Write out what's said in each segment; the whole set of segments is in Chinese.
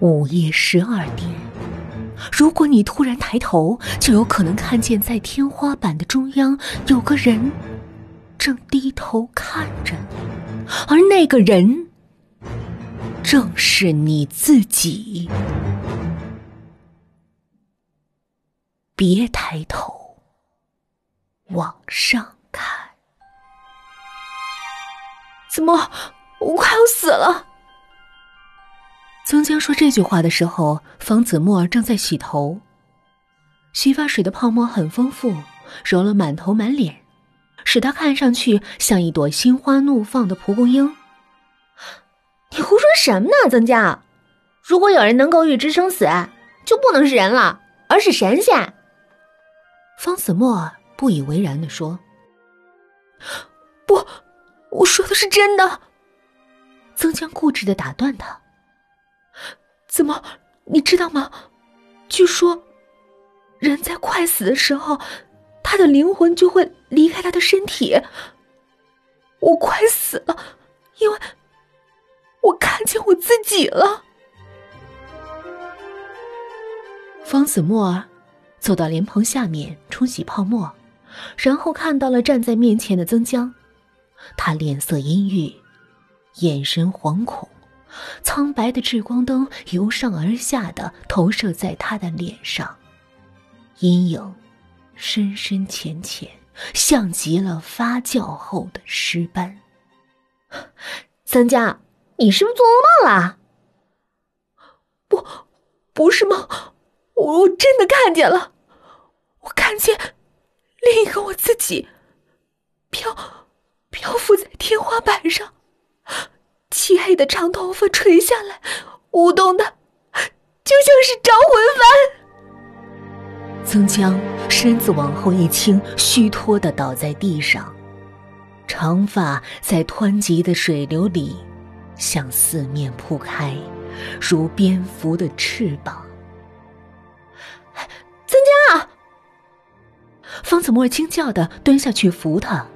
午夜十二点，如果你突然抬头，就有可能看见在天花板的中央有个人正低头看着你，而那个人正是你自己。别抬头，往上看。怎么，我快要死了？曾江说这句话的时候，方子墨正在洗头，洗发水的泡沫很丰富，揉了满头满脸，使他看上去像一朵心花怒放的蒲公英。你胡说什么呢，曾江？如果有人能够预知生死，就不能是人了，而是神仙。方子墨不以为然的说：“不，我说的是真的。”曾江固执的打断他：“怎么？你知道吗？据说，人在快死的时候，他的灵魂就会离开他的身体。我快死了，因为我看见我自己了。”方子墨。走到莲蓬下面冲洗泡沫，然后看到了站在面前的曾江，他脸色阴郁，眼神惶恐，苍白的聚光灯由上而下的投射在他的脸上，阴影深深浅浅，像极了发酵后的尸斑。三江，你是不是做噩梦了？不，不是梦。我真的看见了，我看见另一个我自己漂漂浮在天花板上，漆黑的长头发垂下来，舞动的就像是招魂幡。曾江身子往后一倾，虚脱的倒在地上，长发在湍急的水流里向四面铺开，如蝙蝠的翅膀。曾江啊方子墨惊叫的蹲下去扶他，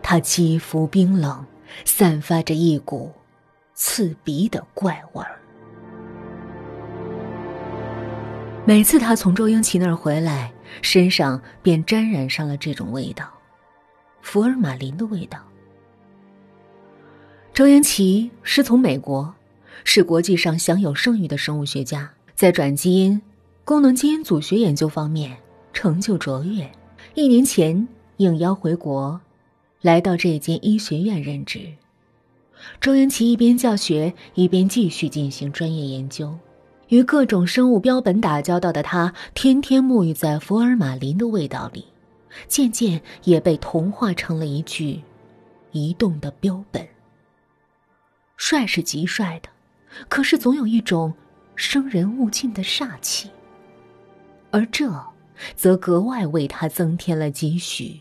他肌肤冰冷，散发着一股刺鼻的怪味儿。每次他从周英奇那儿回来，身上便沾染上了这种味道——福尔马林的味道。周英奇师从美国，是国际上享有盛誉的生物学家，在转基因、功能基因组学研究方面成就卓越。一年前应邀回国，来到这间医学院任职。周英奇一边教学，一边继续进行专业研究。与各种生物标本打交道的他，天天沐浴在福尔马林的味道里，渐渐也被同化成了一具移动的标本。帅是极帅的，可是总有一种生人勿近的煞气，而这。则格外为他增添了几许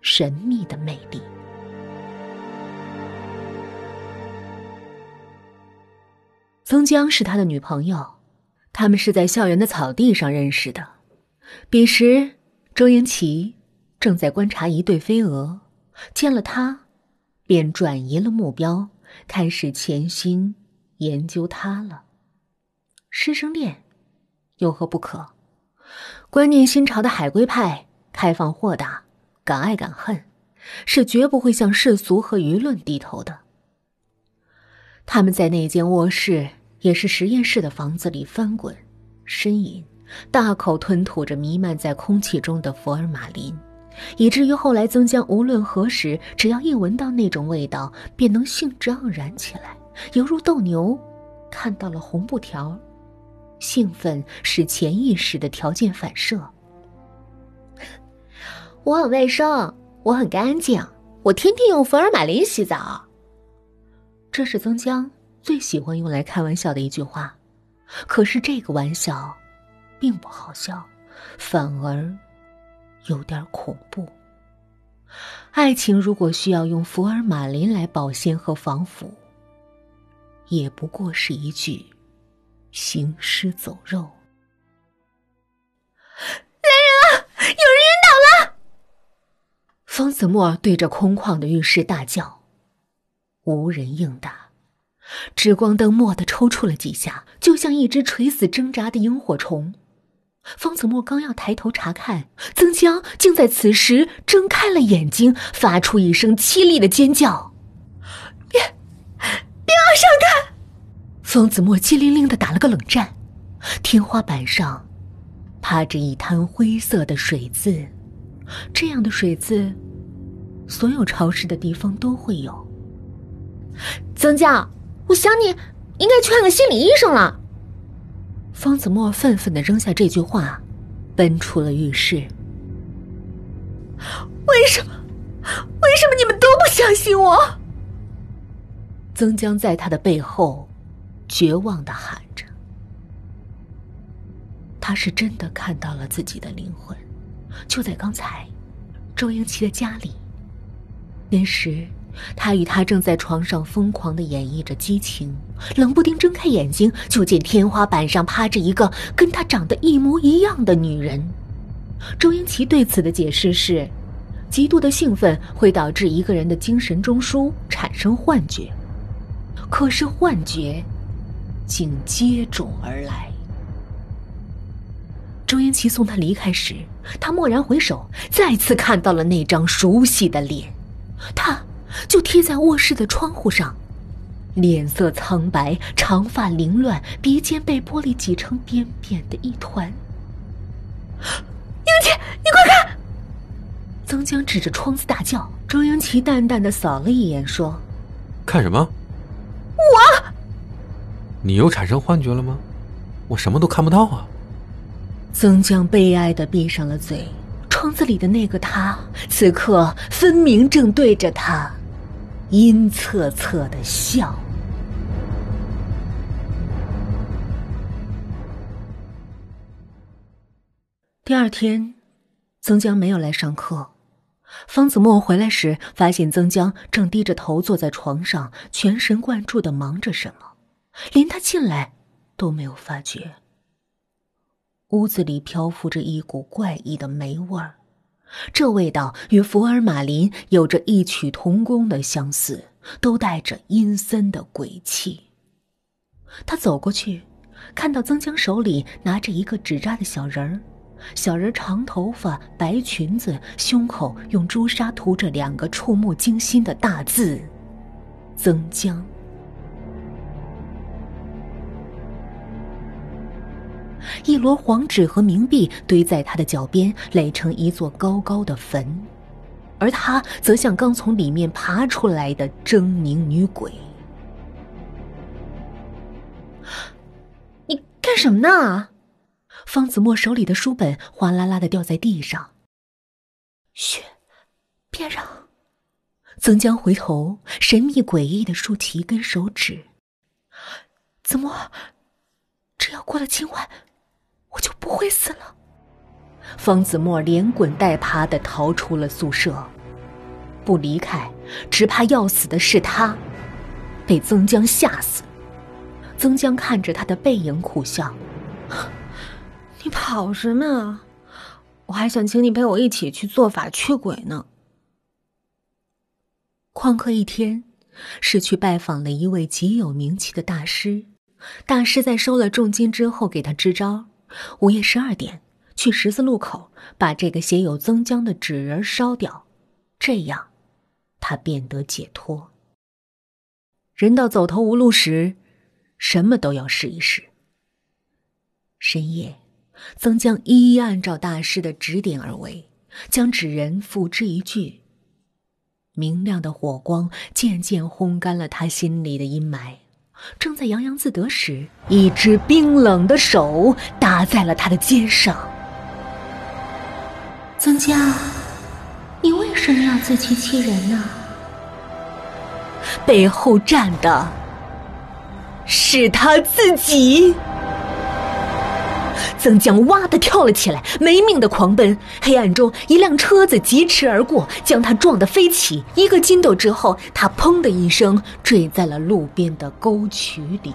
神秘的魅力。曾江是他的女朋友，他们是在校园的草地上认识的。彼时，周英奇正在观察一对飞蛾，见了他，便转移了目标，开始潜心研究他了。师生恋，有何不可？观念新潮的海归派，开放豁达，敢爱敢恨，是绝不会向世俗和舆论低头的。他们在那间卧室，也是实验室的房子里翻滚、呻吟，大口吞吐着弥漫在空气中的福尔马林，以至于后来曾江无论何时，只要一闻到那种味道，便能兴致盎然起来，犹如斗牛看到了红布条。兴奋是潜意识的条件反射。我很卫生，我很干净，我天天用福尔马林洗澡。这是曾江最喜欢用来开玩笑的一句话。可是这个玩笑，并不好笑，反而有点恐怖。爱情如果需要用福尔马林来保鲜和防腐，也不过是一句。行尸走肉！来人啊！有人晕倒了！方子墨对着空旷的浴室大叫，无人应答。指光灯蓦地抽搐了几下，就像一只垂死挣扎的萤火虫。方子墨刚要抬头查看，曾江竟在此时睁开了眼睛，发出一声凄厉的尖叫：“别，别往上看！”方子墨激灵灵的打了个冷战。天花板上趴着一滩灰色的水渍，这样的水渍，所有潮湿的地方都会有。曾江，我想你应该去看个心理医生了。方子墨愤愤的扔下这句话，奔出了浴室。为什么？为什么你们都不相信我？曾江在他的背后绝望的喊着。他是真的看到了自己的灵魂，就在刚才，周英奇的家里。那时。他与他正在床上疯狂的演绎着激情，冷不丁睁开眼睛，就见天花板上趴着一个跟他长得一模一样的女人。周英奇对此的解释是：极度的兴奋会导致一个人的精神中枢产生幻觉，可是幻觉竟接踵而来。周英奇送他离开时，他蓦然回首，再次看到了那张熟悉的脸，他。就贴在卧室的窗户上，脸色苍白，长发凌乱，鼻尖被玻璃挤成扁扁的一团。英奇，你快看！曾江指着窗子大叫。周英奇淡淡的扫了一眼，说：“看什么？我。你又产生幻觉了吗？我什么都看不到啊！”曾江悲哀的闭上了嘴。窗子里的那个他，此刻分明正对着他。阴恻恻的笑。第二天，曾江没有来上课。方子墨回来时，发现曾江正低着头坐在床上，全神贯注的忙着什么，连他进来都没有发觉。屋子里漂浮着一股怪异的霉味儿。这味道与福尔马林有着异曲同工的相似，都带着阴森的鬼气。他走过去，看到曾江手里拿着一个纸扎的小人儿，小人长头发、白裙子，胸口用朱砂涂着两个触目惊心的大字：“曾江。”一摞黄纸和冥币堆在他的脚边，垒成一座高高的坟，而他则像刚从里面爬出来的狰狞女鬼。你干什么呢？方子墨手里的书本哗啦啦的掉在地上。嘘，别嚷。曾江回头，神秘诡异的竖起一根手指。子墨，这要过了今晚。我就不会死了。方子墨连滚带爬的逃出了宿舍，不离开，只怕要死的是他，被曾江吓死。曾江看着他的背影苦笑：“你跑什么啊？我还想请你陪我一起去做法驱鬼呢。”旷课一天，是去拜访了一位极有名气的大师。大师在收了重金之后，给他支招。午夜十二点，去十字路口把这个写有曾江的纸人烧掉，这样，他便得解脱。人到走投无路时，什么都要试一试。深夜，曾江一一按照大师的指点而为，将纸人付之一炬。明亮的火光渐渐烘干了他心里的阴霾。正在洋洋自得时，一只冰冷的手搭在了他的肩上。曾家，你为什么要自欺欺人呢？背后站的是他自己。曾江哇的跳了起来，没命的狂奔。黑暗中，一辆车子疾驰而过，将他撞得飞起。一个筋斗之后，他砰的一声坠在了路边的沟渠里。